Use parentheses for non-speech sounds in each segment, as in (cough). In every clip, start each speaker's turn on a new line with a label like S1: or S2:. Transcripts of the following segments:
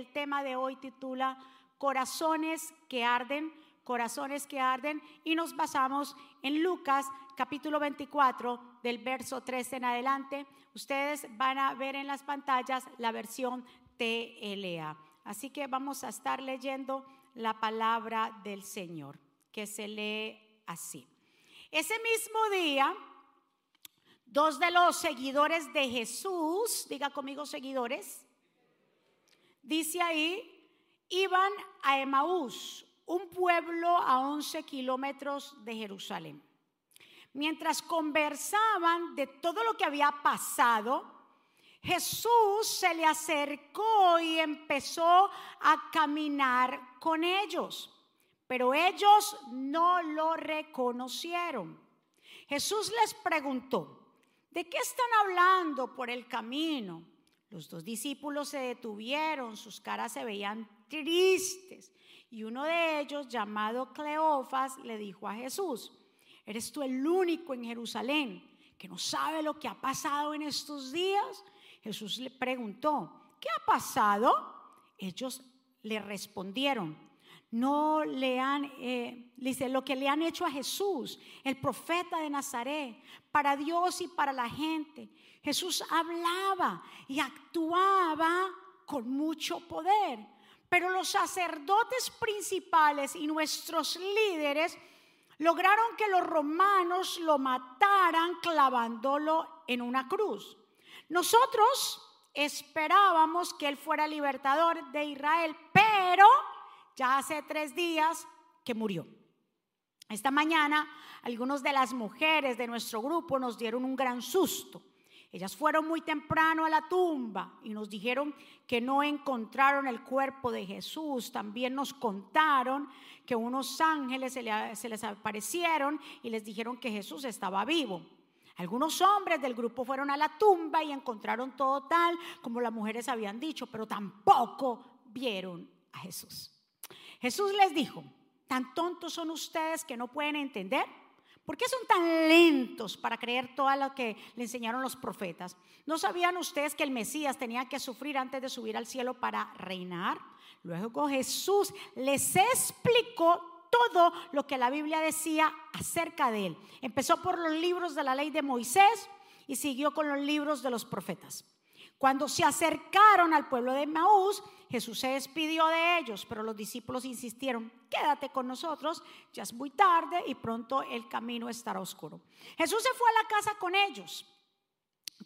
S1: el tema de hoy titula Corazones que arden, corazones que arden y nos basamos en Lucas capítulo 24 del verso 13 en adelante. Ustedes van a ver en las pantallas la versión TLA. Así que vamos a estar leyendo la palabra del Señor, que se lee así. Ese mismo día, dos de los seguidores de Jesús, diga conmigo seguidores, dice ahí, iban a Emaús, un pueblo a 11 kilómetros de Jerusalén. Mientras conversaban de todo lo que había pasado, Jesús se le acercó y empezó a caminar con ellos, pero ellos no lo reconocieron. Jesús les preguntó, ¿de qué están hablando por el camino? Los dos discípulos se detuvieron, sus caras se veían tristes, y uno de ellos, llamado Cleofas, le dijo a Jesús, ¿eres tú el único en Jerusalén que no sabe lo que ha pasado en estos días? Jesús le preguntó, ¿qué ha pasado? Ellos le respondieron, no le han, eh, dice, lo que le han hecho a Jesús, el profeta de Nazaret, para Dios y para la gente. Jesús hablaba y actuaba con mucho poder, pero los sacerdotes principales y nuestros líderes lograron que los romanos lo mataran clavándolo en una cruz. Nosotros esperábamos que Él fuera libertador de Israel, pero ya hace tres días que murió. Esta mañana algunas de las mujeres de nuestro grupo nos dieron un gran susto. Ellas fueron muy temprano a la tumba y nos dijeron que no encontraron el cuerpo de Jesús. También nos contaron que unos ángeles se, les aparecieron y les dijeron que Jesús estaba vivo. Algunos hombres del grupo fueron a la tumba y encontraron todo tal como las mujeres habían dicho, pero tampoco vieron a Jesús. Jesús les dijo, ¿tan tontos son ustedes que no pueden entender? ¿Por qué son tan lentos para creer todo lo que le enseñaron los profetas? ¿No sabían ustedes que el Mesías tenía que sufrir antes de subir al cielo para reinar? Luego Jesús les explicó todo lo que la Biblia decía acerca de él. Empezó por los libros de la ley de Moisés y siguió con los libros de los profetas. Cuando se acercaron al pueblo de Maús, Jesús se despidió de ellos, pero los discípulos insistieron, quédate con nosotros, ya es muy tarde y pronto el camino estará oscuro. Jesús se fue a la casa con ellos.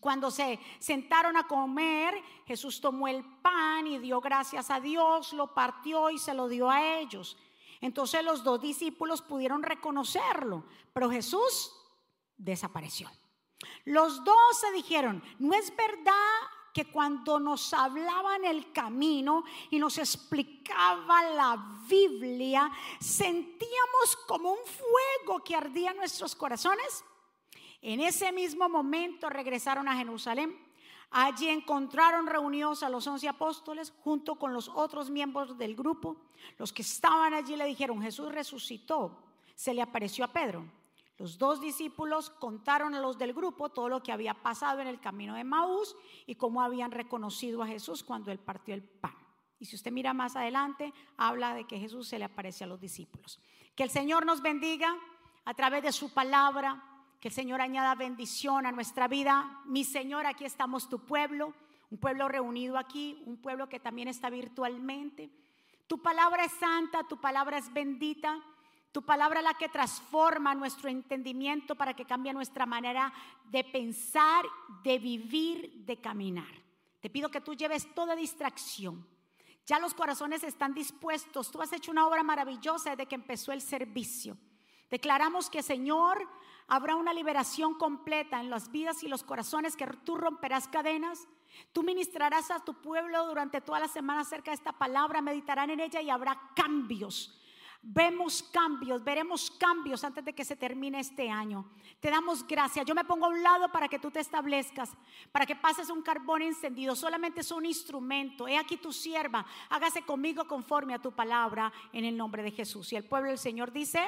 S1: Cuando se sentaron a comer, Jesús tomó el pan y dio gracias a Dios, lo partió y se lo dio a ellos. Entonces los dos discípulos pudieron reconocerlo, pero Jesús desapareció. Los dos se dijeron, no es verdad que cuando nos hablaba en el camino y nos explicaba la Biblia, sentíamos como un fuego que ardía en nuestros corazones. En ese mismo momento regresaron a Jerusalén Allí encontraron reunidos a los once apóstoles junto con los otros miembros del grupo. Los que estaban allí le dijeron, Jesús resucitó. Se le apareció a Pedro. Los dos discípulos contaron a los del grupo todo lo que había pasado en el camino de Maús y cómo habían reconocido a Jesús cuando él partió el pan. Y si usted mira más adelante, habla de que Jesús se le aparece a los discípulos. Que el Señor nos bendiga a través de su palabra, que el Señor añada bendición a nuestra vida. Mi Señor, aquí estamos tu pueblo, un pueblo reunido aquí, un pueblo que también está virtualmente. Tu palabra es santa, tu palabra es bendita. Tu palabra la que transforma nuestro entendimiento para que cambie nuestra manera de pensar, de vivir, de caminar. Te pido que tú lleves toda distracción. Ya los corazones están dispuestos. Tú has hecho una obra maravillosa desde que empezó el servicio. Declaramos que, Señor, habrá una liberación completa en las vidas y los corazones, que tú romperás cadenas. Tú ministrarás a tu pueblo durante toda la semana acerca de esta palabra, meditarán en ella y habrá cambios. Vemos cambios, veremos cambios antes de que se termine este año. Te damos gracias. Yo me pongo a un lado para que tú te establezcas, para que pases un carbón encendido. Solamente es un instrumento. He aquí tu sierva. Hágase conmigo conforme a tu palabra en el nombre de Jesús. Y el pueblo del Señor dice,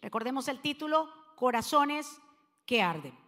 S1: recordemos el título, corazones que arden.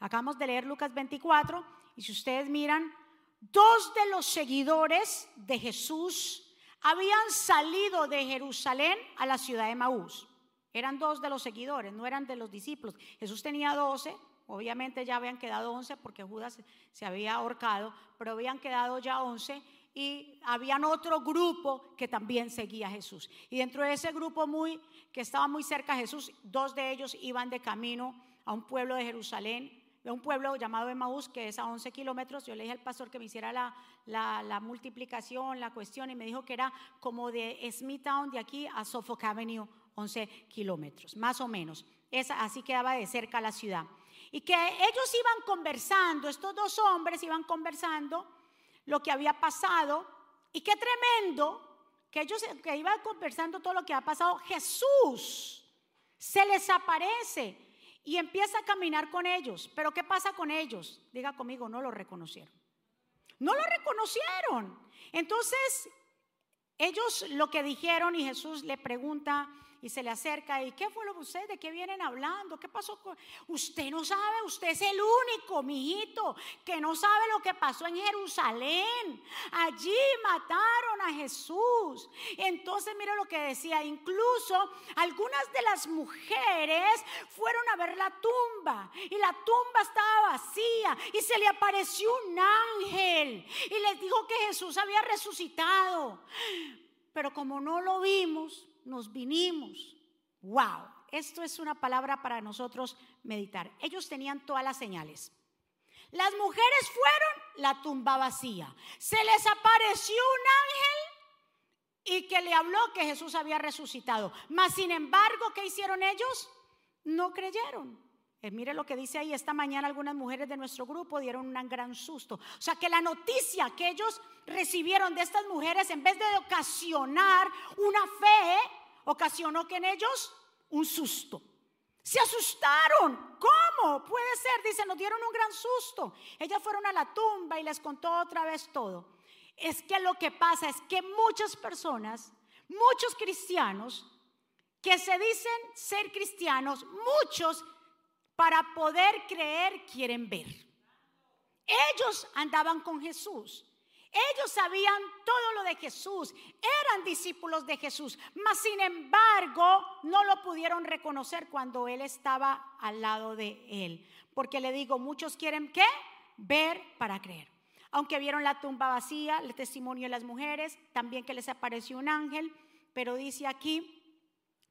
S1: Acabamos de leer Lucas 24 y si ustedes miran, dos de los seguidores de Jesús habían salido de Jerusalén a la ciudad de Maús. Eran dos de los seguidores, no eran de los discípulos. Jesús tenía doce, obviamente ya habían quedado once porque Judas se había ahorcado, pero habían quedado ya once y habían otro grupo que también seguía a Jesús. Y dentro de ese grupo muy que estaba muy cerca a Jesús, dos de ellos iban de camino a un pueblo de Jerusalén, de un pueblo llamado Emaús, que es a 11 kilómetros. Yo le dije al pastor que me hiciera la, la, multiplicación, la cuestión, y me dijo que era como de Smithtown de aquí a Suffolk Avenue, 11 kilómetros, más o menos. Así quedaba de cerca la ciudad. Y que ellos iban conversando, estos dos hombres iban conversando lo que había pasado. Y qué tremendo que ellos que iban conversando todo lo que ha pasado. Jesús se les aparece y empieza a caminar con ellos. Pero ¿qué pasa con ellos? Diga conmigo, no lo reconocieron. No lo reconocieron. Entonces, ellos lo que dijeron y Jesús le pregunta, y se le acerca y ¿qué fue lo que usted? ¿De qué vienen hablando? ¿Qué pasó usted no sabe? Usted es el único, mijito, que no sabe lo que pasó en Jerusalén. Allí mataron a Jesús. Entonces mire lo que decía, incluso algunas de las mujeres fueron a ver la tumba y la tumba estaba vacía y se le apareció un ángel y les dijo que Jesús había resucitado. Pero como no lo vimos, nos vinimos. Wow, esto es una palabra para nosotros meditar. Ellos tenían todas las señales. Las mujeres fueron la tumba vacía. Se les apareció un ángel y que le habló que Jesús había resucitado. Mas, sin embargo, ¿qué hicieron ellos? No creyeron. Eh, mire lo que dice ahí, esta mañana algunas mujeres de nuestro grupo dieron un gran susto. O sea que la noticia que ellos recibieron de estas mujeres, en vez de ocasionar una fe, ocasionó que en ellos un susto. Se asustaron. ¿Cómo? Puede ser, dice, nos dieron un gran susto. Ellas fueron a la tumba y les contó otra vez todo. Es que lo que pasa es que muchas personas, muchos cristianos, que se dicen ser cristianos, muchos para poder creer quieren ver. Ellos andaban con Jesús. Ellos sabían todo lo de Jesús, eran discípulos de Jesús, mas sin embargo no lo pudieron reconocer cuando Él estaba al lado de Él. Porque le digo, muchos quieren qué? Ver para creer. Aunque vieron la tumba vacía, el testimonio de las mujeres, también que les apareció un ángel, pero dice aquí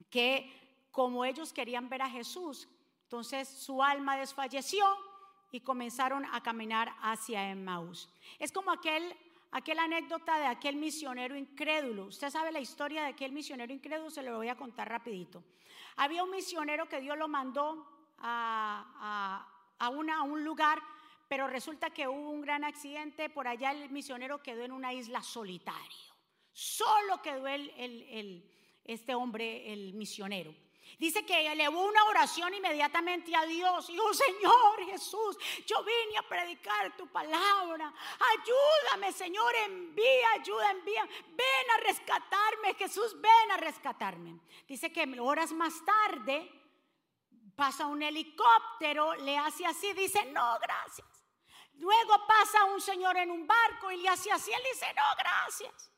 S1: que como ellos querían ver a Jesús, entonces su alma desfalleció y comenzaron a caminar hacia Emmaus. Es como aquel, aquel anécdota de aquel misionero incrédulo. Usted sabe la historia de aquel misionero incrédulo, se lo voy a contar rapidito. Había un misionero que Dios lo mandó a, a, un lugar, pero resulta que hubo un gran accidente, por allá el misionero quedó en una isla solitario. Solo quedó el, este hombre, el misionero. Dice que elevó una oración inmediatamente a Dios. Dijo, oh, Señor Jesús, yo vine a predicar tu palabra. Ayúdame, Señor, envía, ayuda, envía. Ven a rescatarme, Jesús, ven a rescatarme. Dice que horas más tarde pasa un helicóptero, le hace así, dice, no, gracias. Luego pasa un señor en un barco y le hace así, él dice, no, gracias.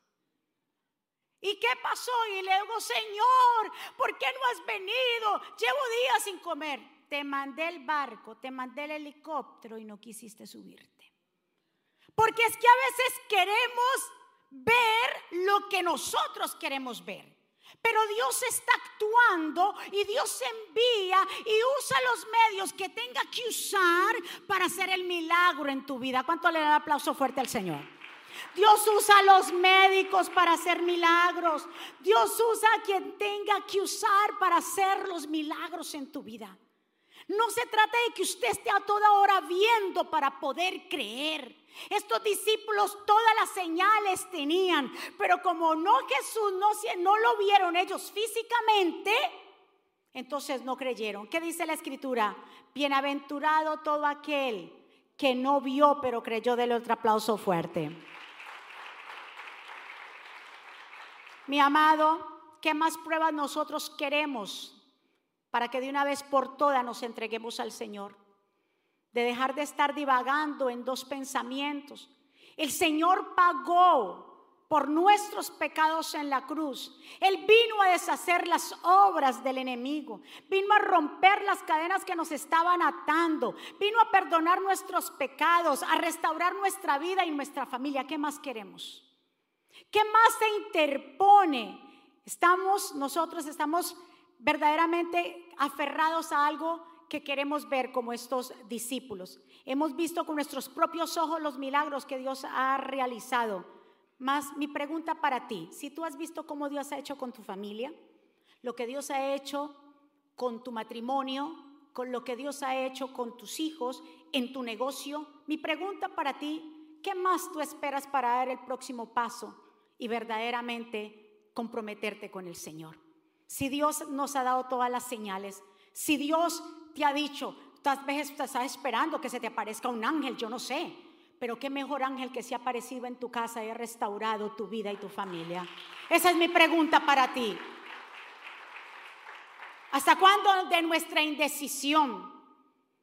S1: ¿Y qué pasó? Y le digo, Señor, ¿por qué no has venido? Llevo días sin comer. Te mandé el barco, te mandé el helicóptero y no quisiste subirte. Porque es que a veces queremos ver lo que nosotros queremos ver. Pero Dios está actuando y Dios envía y usa los medios que tenga que usar para hacer el milagro en tu vida. ¿Cuánto le da aplauso fuerte al Señor? Dios usa a los médicos para hacer milagros. Dios usa a quien tenga que usar para hacer los milagros en tu vida. No se trata de que usted esté a toda hora viendo para poder creer. Estos discípulos todas las señales tenían, pero como no Jesús no, no lo vieron ellos físicamente, entonces no creyeron. ¿Qué dice la escritura? Bienaventurado todo aquel que no vio pero creyó. Del otro aplauso fuerte. Mi amado, ¿qué más pruebas nosotros queremos para que de una vez por todas nos entreguemos al Señor? De dejar de estar divagando en dos pensamientos El Señor pagó por nuestros pecados en la cruz. Él vino a deshacer las obras del enemigo, vino a romper las cadenas que nos estaban atando, vino a perdonar nuestros pecados, a restaurar nuestra vida y nuestra familia. ¿Qué más queremos? ¿Qué más se interpone? Estamos, nosotros estamos verdaderamente aferrados a algo que queremos ver como estos discípulos. Hemos visto con nuestros propios ojos los milagros que Dios ha realizado. Más mi pregunta para ti, si tú has visto cómo Dios ha hecho con tu familia, lo que Dios ha hecho con tu matrimonio, con lo que Dios ha hecho con tus hijos, en tu negocio, mi pregunta para ti, ¿qué más tú esperas para dar el próximo paso y verdaderamente comprometerte con el Señor? Si Dios nos ha dado todas las señales, si Dios te ha dicho, tal veces estás esperando que se te aparezca un ángel, yo no sé, pero qué mejor ángel que se ha aparecido en tu casa y ha restaurado tu vida y tu familia. Esa es mi pregunta para ti. ¿Hasta cuándo de nuestra indecisión?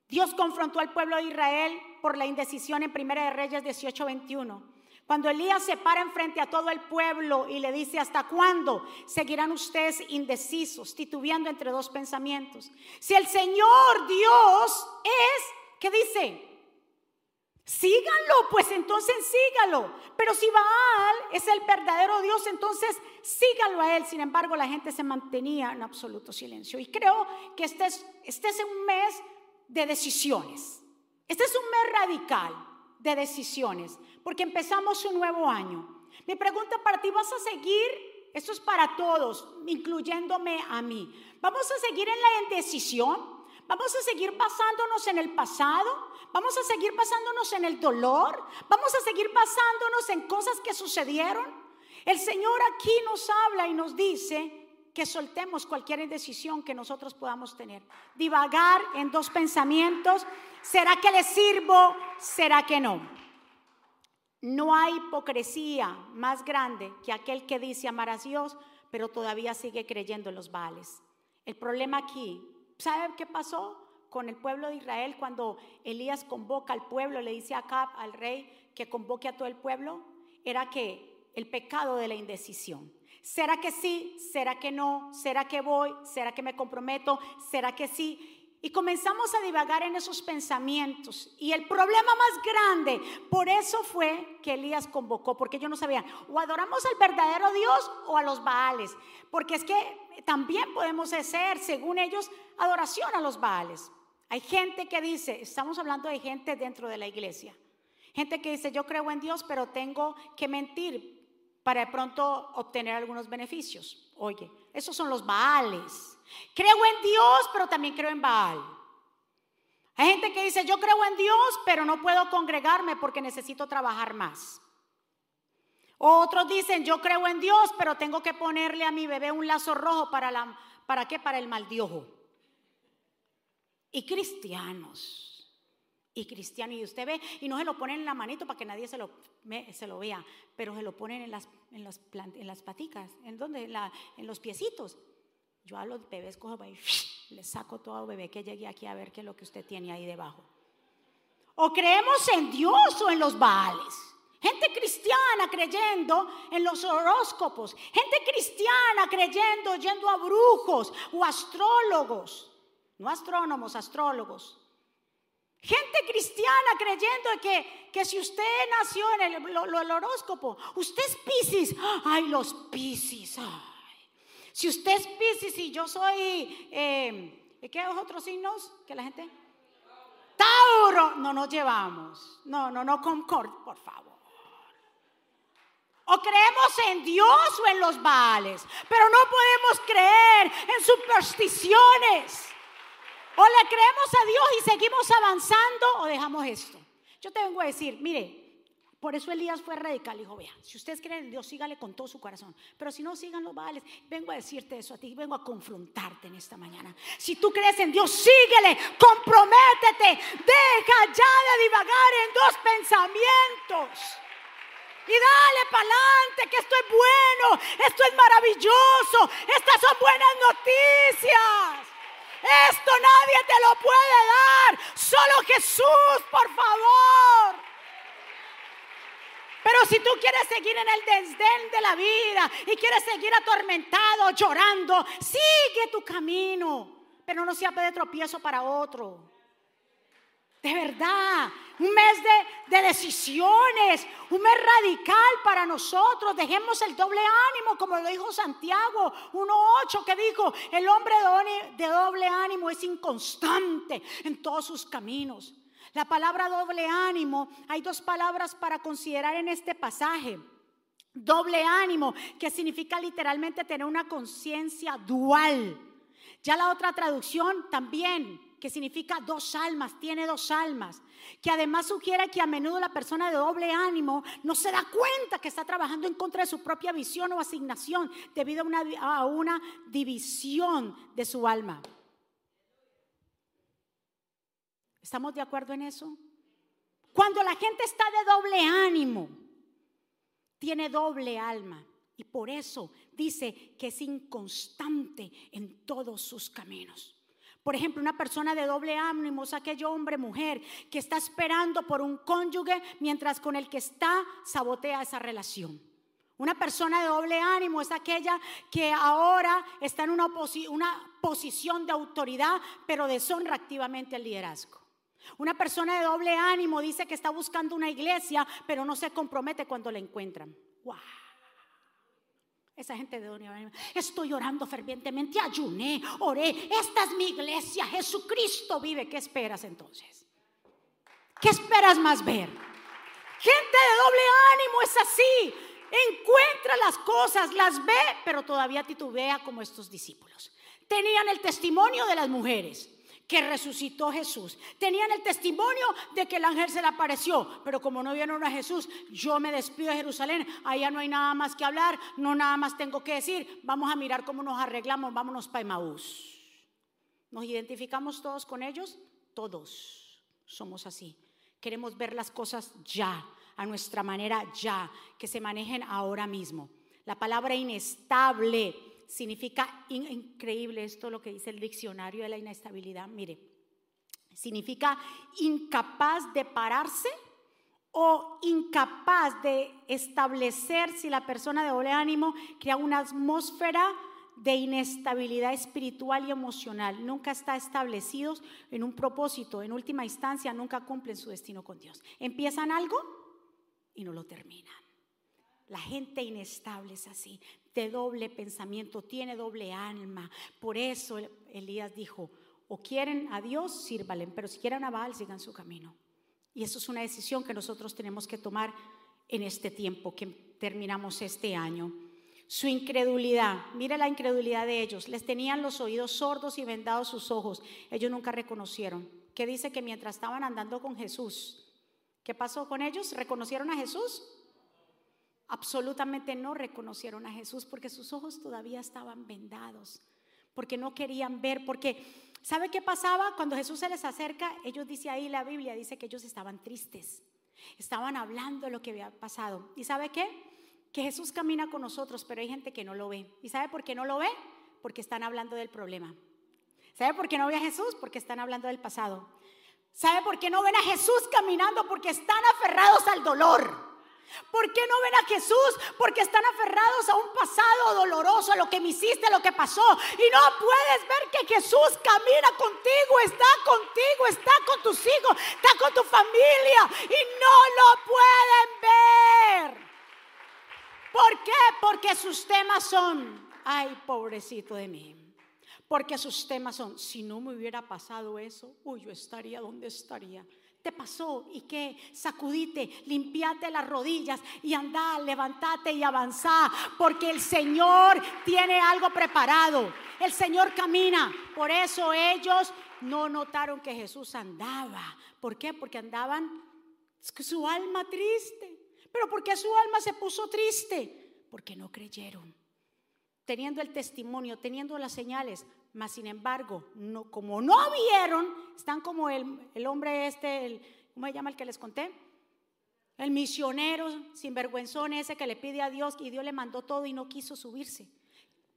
S1: Dios confrontó al pueblo de Israel por la indecisión en Primera de Reyes 18:21. Cuando Elías se para enfrente a todo el pueblo y le dice, ¿hasta cuándo seguirán ustedes indecisos, titubeando entre dos pensamientos? Si el Señor Dios es, ¿qué dice? Síganlo, pues entonces sígalo. Pero si Baal es el verdadero Dios, entonces sígalo a él. Sin embargo, la gente se mantenía en absoluto silencio. Y creo que este es, este es un mes de decisiones. Este es un mes radical de decisiones porque empezamos un nuevo año. Mi pregunta para ti, ¿vas a seguir? Esto es para todos, incluyéndome a mí. ¿Vamos a seguir en la indecisión? ¿Vamos a seguir basándonos en el pasado? ¿Vamos a seguir basándonos en el dolor? ¿Vamos a seguir basándonos en cosas que sucedieron? El Señor aquí nos habla y nos dice que soltemos cualquier indecisión que nosotros podamos tener. Divagar en dos pensamientos. ¿Será que le sirvo? ¿Será que no? No hay hipocresía más grande que aquel que dice amar a Dios, pero todavía sigue creyendo en los vales. El problema aquí, ¿sabe qué pasó con el pueblo de Israel cuando Elías convoca al pueblo, le dice acá al rey que convoque a todo el pueblo? Era que el pecado de la indecisión. ¿Será que sí? ¿Será que no? ¿Será que voy? ¿Será que me comprometo? ¿Será que sí? Y comenzamos a divagar en esos pensamientos. Y el problema más grande, por eso fue que Elías convocó, porque yo no sabía, o adoramos al verdadero Dios o a los Baales. Porque es que también podemos hacer, según ellos, adoración a los Baales. Hay gente que dice, estamos hablando de gente dentro de la iglesia. Gente que dice, yo creo en Dios, pero tengo que mentir para de pronto obtener algunos beneficios. Oye, esos son los Baales. Creo en Dios, pero también creo en Baal. Hay gente que dice, yo creo en Dios, pero no puedo congregarme porque necesito trabajar más. Otros dicen, yo creo en Dios, pero tengo que ponerle a mi bebé un lazo rojo para la, ¿para qué? Para el maldiojo. Y cristianos. Y cristianos, y usted ve, y no se lo ponen en la manito para que nadie se lo, se lo vea, pero se lo ponen en las, en las, en las paticas, ¿en dónde? en los piecitos. Yo a los bebés cojo y le (laughs) saco todo bebé que llegue aquí a ver qué es lo que usted tiene ahí debajo. O creemos en Dios o en los Baales. Gente cristiana creyendo en los horóscopos. Gente cristiana creyendo, yendo a brujos o astrólogos. No astrónomos, astrólogos. Gente cristiana creyendo que, que si usted nació en el, horóscopo, usted es Pisces. Ay, los Pisces. Si usted es Pisces y yo soy, eh, ¿qué otros signos que la gente? Tauro, no nos llevamos. No, no, no, concord, por favor. O creemos en Dios o en los vales, pero no podemos creer en supersticiones. O le creemos a Dios y seguimos avanzando o dejamos esto. Yo te vengo a decir, mire, por eso Elías fue radical. Dijo, vea, si ustedes creen en Dios, sígale con todo su corazón. Pero si no, sigan los vales. Vengo a decirte eso a ti, vengo a confrontarte en esta mañana. Si tú crees en Dios, síguele, comprométete. Deja ya de divagar en dos pensamientos. Y dale para adelante, que esto es bueno, esto es maravilloso, estas son buenas noticias. Esto nadie te lo puede dar, solo Jesús, por favor. Pero si tú quieres seguir en el desdén de la vida y quieres seguir atormentado, llorando, sigue tu camino, pero no sea de tropiezo para otro. De verdad, un mes de, de, decisiones, un mes radical para nosotros. Dejemos el doble ánimo, como lo dijo Santiago 1.8, que dijo, el hombre de doble ánimo es inconstante en todos sus caminos. La palabra doble ánimo, hay dos palabras para considerar en este pasaje. Doble ánimo, que significa literalmente tener una conciencia dual. Ya la otra traducción también que significa dos almas, tiene dos almas, que además sugiere que a menudo la persona de doble ánimo no se da cuenta que está trabajando en contra de su propia visión o asignación debido a una, división de su alma. ¿Estamos de acuerdo en eso? Cuando la gente está de doble ánimo, tiene doble alma. Y por eso dice que es inconstante en todos sus caminos. Por ejemplo, una persona de doble ánimo es aquello hombre, mujer, que está esperando por un cónyuge mientras con el que está sabotea esa relación. Una persona de doble ánimo es aquella que ahora está en una, una posición de autoridad, pero deshonra activamente el liderazgo. Una persona de doble ánimo dice que está buscando una iglesia, pero no se compromete cuando la encuentran. ¡Wow! Esa gente de donde estoy orando fervientemente, ayuné, oré. Esta es mi iglesia, Jesucristo vive. ¿Qué esperas entonces? ¿Qué esperas más ver? Gente de doble ánimo es así. Encuentra las cosas, las ve, pero todavía titubea como estos discípulos. Tenían el testimonio de las mujeres que resucitó Jesús. Tenían el testimonio de que el ángel se le apareció, pero como no vieron a Jesús, yo me despido de Jerusalén, allá no hay nada más que hablar, no nada más tengo que decir, vamos a mirar cómo nos arreglamos, vámonos para Emaús. ¿Nos identificamos todos con ellos? Todos somos así. Queremos ver las cosas ya, a nuestra manera ya, que se manejen ahora mismo. La palabra inestable significa increíble esto lo que dice el diccionario de la inestabilidad. Mire, significa incapaz de pararse o incapaz de establecer si la persona de doble ánimo crea una atmósfera de inestabilidad espiritual y emocional. Nunca está establecidos en un propósito. En última instancia, nunca cumplen su destino con Dios. Empiezan algo y no lo terminan. La gente inestable es así, de doble pensamiento, tiene doble alma. Por eso Elías dijo, o quieren a Dios, sírvalen, pero si quieren a Baal, sigan su camino. Y eso es una decisión que nosotros tenemos que tomar en este tiempo que terminamos este año. Su incredulidad, mire la incredulidad de ellos, les tenían los oídos sordos y vendados sus ojos, ellos nunca reconocieron. ¿Qué dice que mientras estaban andando con Jesús, ¿qué pasó con ellos? ¿Reconocieron a Jesús? Absolutamente no reconocieron a Jesús porque sus ojos todavía estaban vendados, porque no querían ver, porque ¿sabe qué pasaba? Cuando Jesús se les acerca, ellos dice ahí la Biblia, dice que ellos estaban tristes, estaban hablando de lo que había pasado. ¿Y sabe qué? Que Jesús camina con nosotros, pero hay gente que no lo ve. ¿Y sabe por qué no lo ve? Porque están hablando del problema. ¿Sabe por qué no ve a Jesús? Porque están hablando del pasado. ¿Sabe por qué no ven a Jesús caminando? Porque están aferrados al dolor. ¿Por qué no ven a Jesús? Porque están aferrados a un pasado doloroso, a lo que me hiciste, a lo que pasó. Y no puedes ver que Jesús camina contigo, está contigo, está con tus hijos, está con tu familia. Y no lo pueden ver. ¿Por qué? Porque sus temas son, ay, pobrecito de mí. Porque sus temas son, si no me hubiera pasado eso, uy, yo estaría donde estaría te pasó y que sacudite, limpiate las rodillas y anda, levantate y avanzá, porque el Señor tiene algo preparado. El Señor camina. Por eso ellos no notaron que Jesús andaba. ¿Por qué? Porque andaban su alma triste. Pero ¿por qué su alma se puso triste? Porque no creyeron. Teniendo el testimonio, teniendo las señales, mas sin embargo, no, como no vieron, están como el, el hombre este, el, ¿cómo se llama el que les conté? El misionero sinvergüenzón ese que le pide a Dios y Dios le mandó todo y no quiso subirse.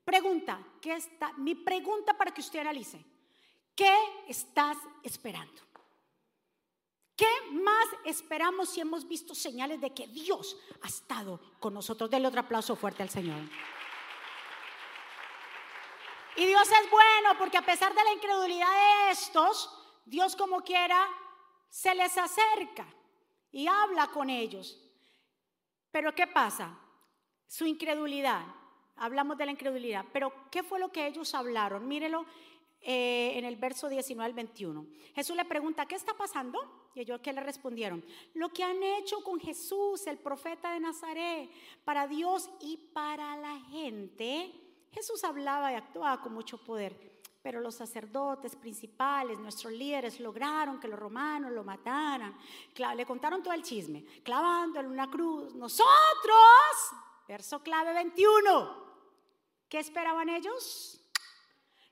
S1: Pregunta, ¿qué está? Mi pregunta para que usted analice. ¿Qué estás esperando? ¿Qué más esperamos si hemos visto señales de que Dios ha estado con nosotros? Denle otro aplauso fuerte al Señor. Y Dios es bueno porque a pesar de la incredulidad de estos, Dios como quiera se les acerca y habla con ellos. Pero ¿qué pasa? Su incredulidad. Hablamos de la incredulidad. Pero ¿qué fue lo que ellos hablaron? Mírelo eh, en el verso 19 al 21. Jesús le pregunta, ¿qué está pasando? Y ellos que le respondieron, lo que han hecho con Jesús, el profeta de Nazaret, para Dios y para la gente. Jesús hablaba y actuaba con mucho poder. Pero los sacerdotes principales, nuestros líderes, lograron que los romanos lo mataran. Le contaron todo el chisme, clavándole una cruz. Nosotros, verso clave 21, ¿qué esperaban ellos?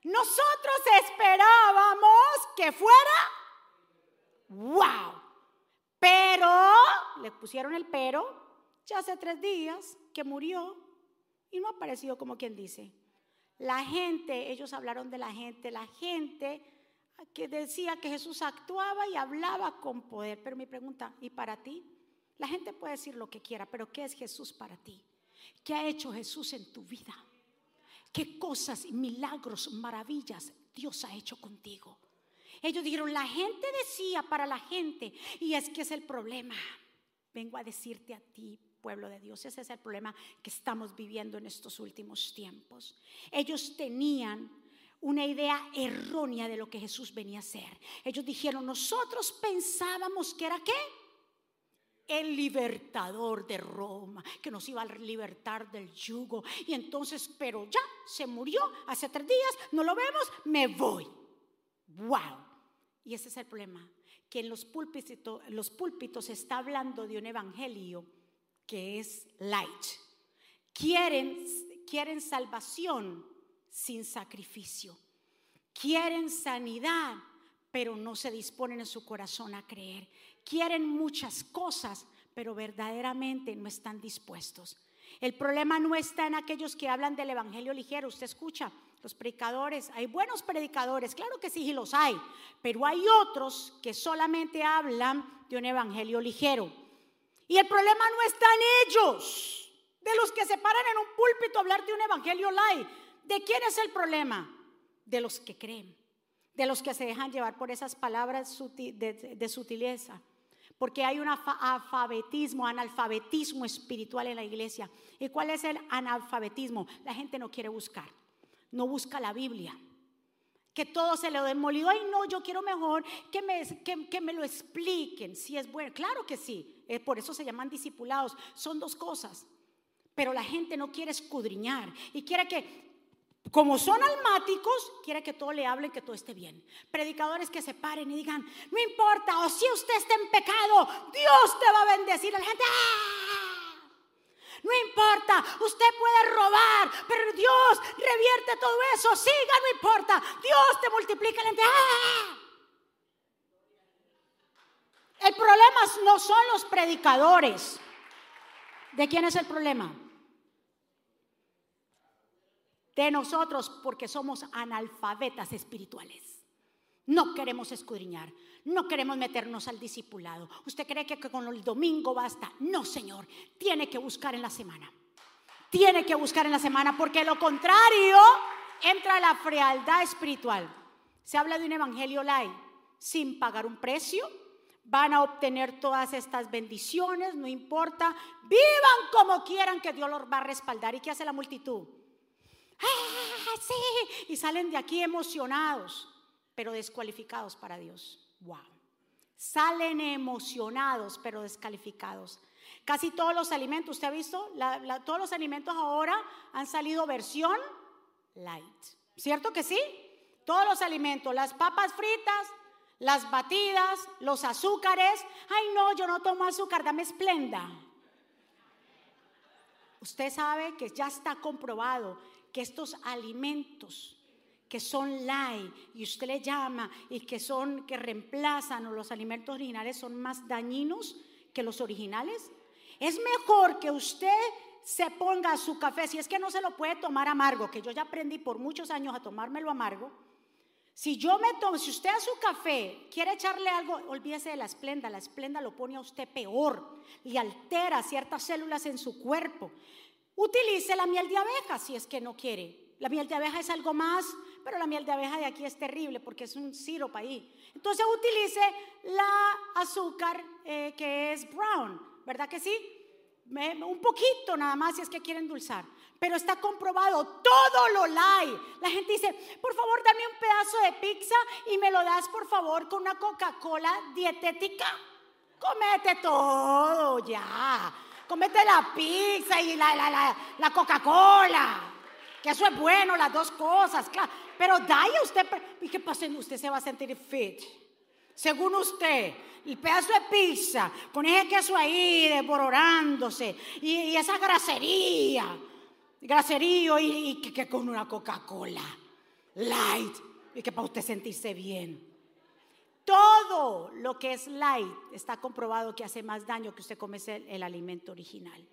S1: Nosotros esperábamos que fuera, wow, pero, le pusieron el pero, ya hace tres días que murió y no ha aparecido como quien dice. La gente, ellos hablaron de la gente, la gente que decía que Jesús actuaba y hablaba con poder. Pero mi pregunta, ¿y para ti? La gente puede decir lo que quiera, pero ¿qué es Jesús para ti? ¿Qué ha hecho Jesús en tu vida? ¿Qué cosas, milagros, maravillas Dios ha hecho contigo? Ellos dijeron, la gente decía para la gente, y es que es el problema. Vengo a decirte a ti, pueblo de Dios. Ese es el problema que estamos viviendo en estos últimos tiempos. Ellos tenían una idea errónea de lo que Jesús venía a hacer. Ellos dijeron, nosotros pensábamos que era qué? El libertador de Roma, que nos iba a libertar del yugo. Y entonces, pero ya se murió hace tres días, no lo vemos, me voy. ¡Wow! Y ese es el problema, que en los púlpitos, los púlpitos está hablando de un evangelio que es light. Quieren, quieren salvación sin sacrificio. Quieren sanidad, pero no se disponen en su corazón a creer. Quieren muchas cosas, pero verdaderamente no están dispuestos. El problema no está en aquellos que hablan del evangelio ligero. Usted escucha, los predicadores, hay buenos predicadores, claro que sí, y los hay, pero hay otros que solamente hablan de un evangelio ligero. Y el problema no está en ellos, de los que se paran en un púlpito a hablar de un evangelio light. ¿De quién es el problema? De los que creen, de los que se dejan llevar por esas palabras de, sutileza. Porque hay un alfabetismo, analfabetismo espiritual en la iglesia. ¿Y cuál es el analfabetismo? La gente no quiere buscar, no busca la Biblia que todo se lo demolió. Ay, no, yo quiero mejor que me, que, me lo expliquen si es bueno. Claro que sí, eh, por eso se llaman discipulados. Son dos cosas. Pero la gente no quiere escudriñar y quiere que, como son almáticos, quiere que todo le hablen, que todo esté bien. Predicadores que se paren y digan, no importa, o si usted está en pecado, Dios te va a bendecir. La gente, ¡ah! No importa, usted puede robar, pero Dios revierte todo eso. Siga, no importa. Dios te multiplica la ¡Ah! El problema no son los predicadores. ¿De quién es el problema? De nosotros, porque somos analfabetas espirituales. No queremos escudriñar, no queremos meternos al discipulado. ¿Usted cree que con el domingo basta? No, Señor, tiene que buscar en la semana. Tiene que buscar en la semana porque lo contrario entra la frialdad espiritual. Se habla de un evangelio light, sin pagar un precio. Van a obtener todas estas bendiciones, no importa. Vivan como quieran que Dios los va a respaldar. ¿Y qué hace la multitud? ¡Ah, sí! Y salen de aquí emocionados pero descualificados para Dios. Wow. Salen emocionados, pero descalificados. Casi todos los alimentos, ¿usted ha visto? todos los alimentos ahora han salido versión light. ¿Cierto que sí? Todos los alimentos, las papas fritas, las batidas, los azúcares. Ay, no, yo no tomo azúcar, dame esplenda. Usted sabe que ya está comprobado que estos alimentos que son light y usted le llama y que son que reemplazan o los alimentos originales son más dañinos que los originales. Es mejor que usted se ponga su café, si es que no se lo puede tomar amargo, que yo ya aprendí por muchos años a tomármelo amargo, Si yo me tomo, si usted a su café quiere echarle algo, olvídese de la esplenda. La esplenda lo pone a usted peor, y altera ciertas células en su cuerpo. Utilice la miel de abeja si es que no quiere. La miel de abeja es algo más, pero la miel de abeja de aquí es terrible porque es un sirope ahí. Entonces utilice la azúcar eh, que es brown, ¿verdad que sí? un poquito nada más si es que quiere endulzar. Pero está comprobado, todo lo light. La gente dice, por favor, dame un pedazo de pizza y me lo das, por favor, con una Coca-Cola dietética. Comete todo ya. Comete la pizza y la, la, la, Coca-Cola. Que eso es bueno, las dos cosas, claro. Pero daya usted, ¿y qué pasa? Usted se va a sentir fit. Según usted, el pedazo de pizza, con ese queso ahí devororándose y, esa grasería, graserío y, que, con una Coca-Cola light y que para usted sentirse bien. Todo lo que es light está comprobado que hace más daño que usted come el alimento original.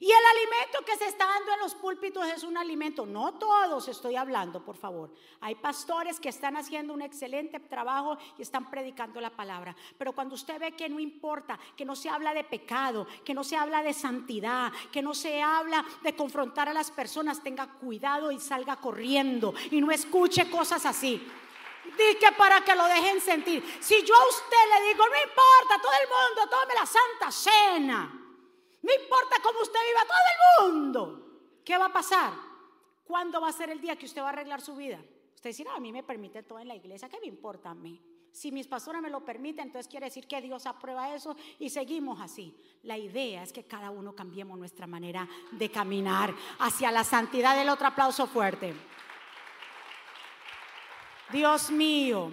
S1: Y el alimento que se está dando en los púlpitos es un alimento, no todos estoy hablando, por favor. Hay pastores que están haciendo un excelente trabajo y están predicando la palabra. Pero cuando usted ve que no importa, que no se habla de pecado, que no se habla de santidad, que no se habla de confrontar a las personas, tenga cuidado y salga corriendo y no escuche cosas así. Dice para que lo dejen sentir. Si yo a usted le digo, no importa, todo el mundo tome la santa cena. No importa cómo usted viva, todo el mundo. ¿Qué va a pasar? ¿Cuándo va a ser el día que usted va a arreglar su vida? Usted dirá, a mí me permite todo en la iglesia, ¿qué me importa a mí? Si mis pastores me lo permiten, entonces quiere decir que Dios aprueba eso y seguimos así. La idea es que cada uno cambiemos nuestra manera de caminar hacia la santidad. del otro aplauso fuerte. Dios mío,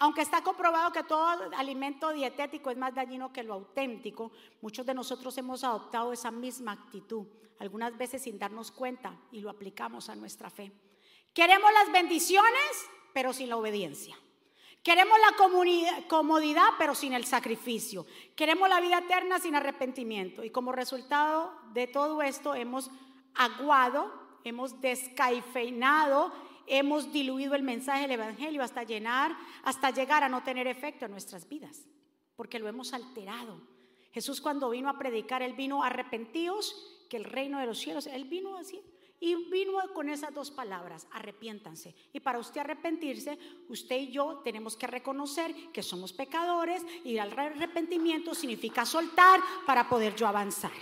S1: aunque está comprobado que todo alimento dietético es más dañino que lo auténtico, muchos de nosotros hemos adoptado esa misma actitud, algunas veces sin darnos cuenta, y lo aplicamos a nuestra fe. Queremos las bendiciones, pero sin la obediencia. Queremos la comodidad, pero sin el sacrificio. Queremos la vida eterna sin arrepentimiento. Y como resultado de todo esto hemos aguado, hemos descaifeinado hemos diluido el mensaje del Evangelio hasta llenar, hasta llegar a no tener efecto en nuestras vidas, porque lo hemos alterado. Jesús cuando vino a predicar, Él vino arrepentidos, que el reino de los cielos, Él vino así, y vino con esas dos palabras, arrepiéntanse. Y para usted arrepentirse, usted y yo tenemos que reconocer que somos pecadores y el arrepentimiento significa soltar para poder yo avanzar.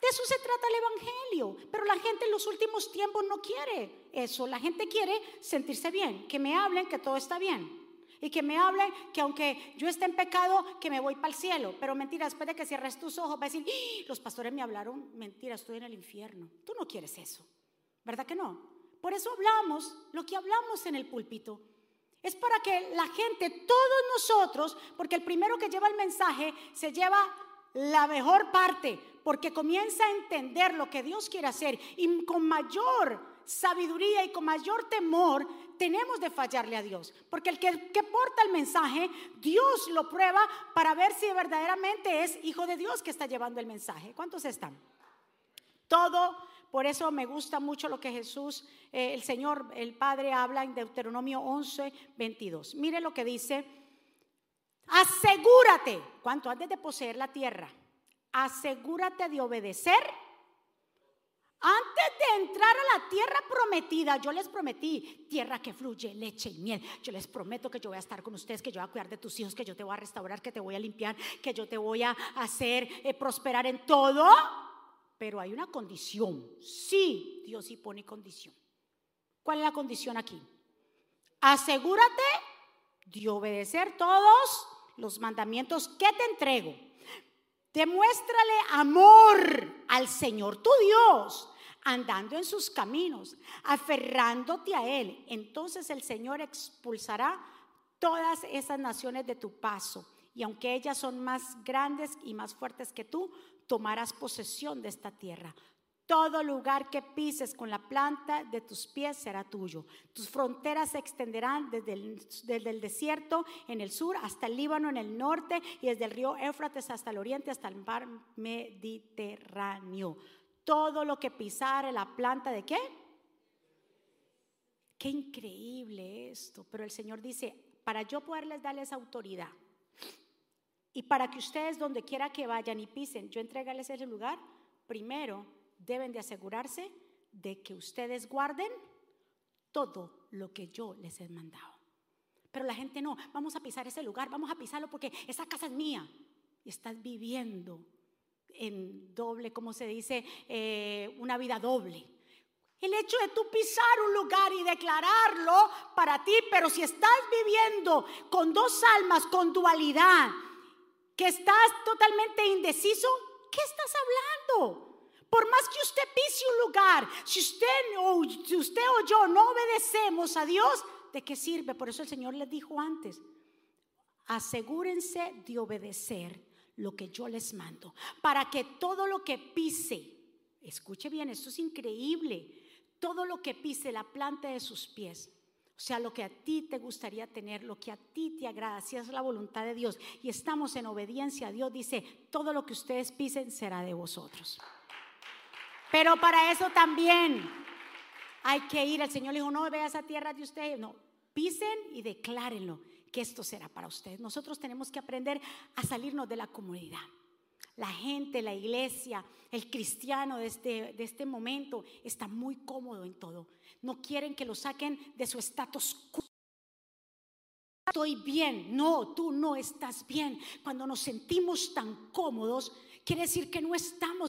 S1: De eso se trata el Evangelio. Pero la gente en los últimos tiempos no quiere eso. La gente quiere sentirse bien, que me hablen que todo está bien. Y que me hablen que aunque yo esté en pecado, que me voy para el cielo. Pero mentira, después de que cierres tus ojos, va a decir, ¡Ah! los pastores me hablaron, mentira, estoy en el infierno. Tú no quieres eso. ¿Verdad que no? Por eso hablamos lo que hablamos en el púlpito. Es para que la gente, todos nosotros, porque el primero que lleva el mensaje se lleva la mejor parte, porque comienza a entender lo que Dios quiere hacer y con mayor sabiduría y con mayor temor tenemos de fallarle a Dios. Porque el que, porta el mensaje, Dios lo prueba para ver si verdaderamente es hijo de Dios que está llevando el mensaje. ¿Cuántos están? Todo, por eso me gusta mucho lo que Jesús, eh, el Señor, el Padre habla en Deuteronomio 11, 22. Mire lo que dice, asegúrate, ¿cuánto? Antes de poseer la tierra asegúrate de obedecer. Antes de entrar a la tierra prometida, yo les prometí tierra que fluye leche y miel. Yo les prometo que yo voy a estar con ustedes, que yo voy a cuidar de tus hijos, que yo te voy a restaurar, que te voy a limpiar, que yo te voy a hacer eh, prosperar en todo. Pero hay una condición. Sí, Dios sí pone condición. ¿Cuál es la condición aquí? Asegúrate de obedecer todos los mandamientos que te entrego Demuéstrale amor al Señor tu Dios, andando en sus caminos, aferrándote a Él. Entonces el Señor expulsará todas esas naciones de tu paso. Y aunque ellas son más grandes y más fuertes que tú, tomarás posesión de esta tierra. Todo lugar que pises con la planta de tus pies será tuyo. Tus fronteras se extenderán desde el, desierto en el sur hasta el Líbano en el norte y desde el río Éufrates hasta el oriente hasta el mar Mediterráneo. Todo lo que pisare la planta de qué? Qué increíble esto. Pero el Señor dice, para yo poderles darles autoridad y para que ustedes donde quiera que vayan y pisen, yo entregarles ese lugar, primero deben de asegurarse de que ustedes guarden todo lo que yo les he mandado. Pero la gente no, vamos a pisar ese lugar, vamos a pisarlo porque esa casa es mía. Y estás viviendo en doble, como se dice, eh, una vida doble. El hecho de tú pisar un lugar y declararlo para ti, pero si estás viviendo con dos almas, con dualidad, que estás totalmente indeciso, ¿qué estás hablando? Por más que usted pise un lugar, si usted, o, si usted o yo no obedecemos a Dios, ¿de qué sirve? Por eso el Señor les dijo antes, asegúrense de obedecer lo que yo les mando, para que todo lo que pise, escuche bien, esto es increíble, todo lo que pise la planta de sus pies, o sea, lo que a ti te gustaría tener, lo que a ti te agrada, si es la voluntad de Dios y estamos en obediencia a Dios, dice, todo lo que ustedes pisen será de vosotros. Pero para eso también hay que ir. El Señor le dijo, no vea esa tierra de ustedes, no, pisen y declárenlo que esto será para ustedes. Nosotros tenemos que aprender a salirnos de la comunidad la gente, la iglesia, el cristiano de este, de este momento está muy cómodo en todo. No quieren que lo saquen de su estatus Estoy bien. No, tú no estás bien. Cuando nos sentimos tan cómodos, quiere decir que no estamos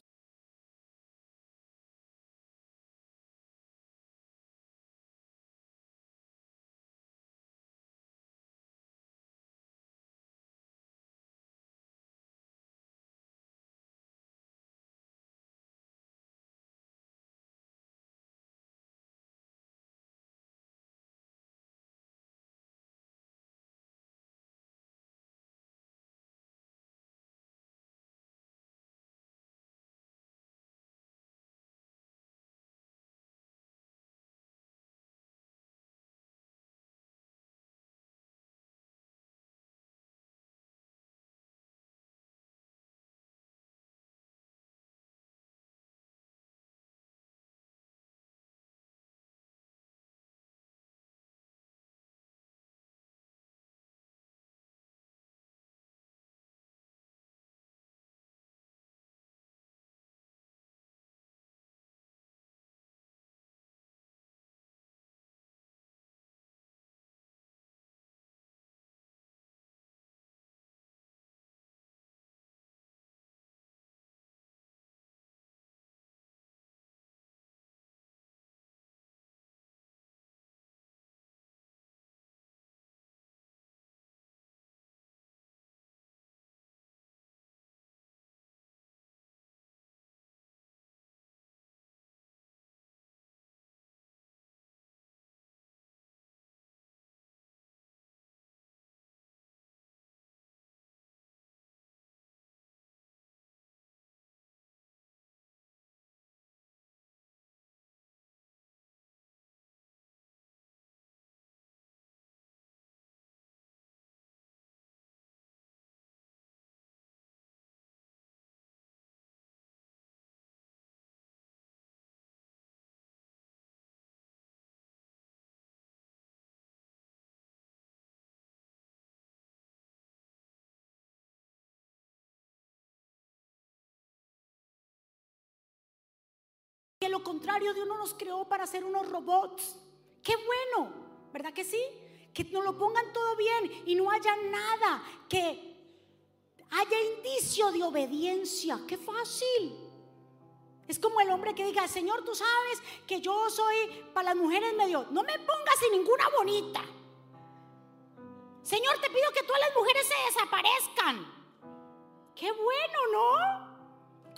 S1: lo contrario de uno nos creó para ser unos robots. Qué bueno, ¿verdad que sí? Que nos lo pongan todo bien y no haya nada, que haya indicio de obediencia. Qué fácil. Es como el hombre que diga, Señor, tú sabes que yo soy para las mujeres medio, no me pongas sin ninguna bonita. Señor, te pido que todas las mujeres se desaparezcan. Qué bueno, ¿no?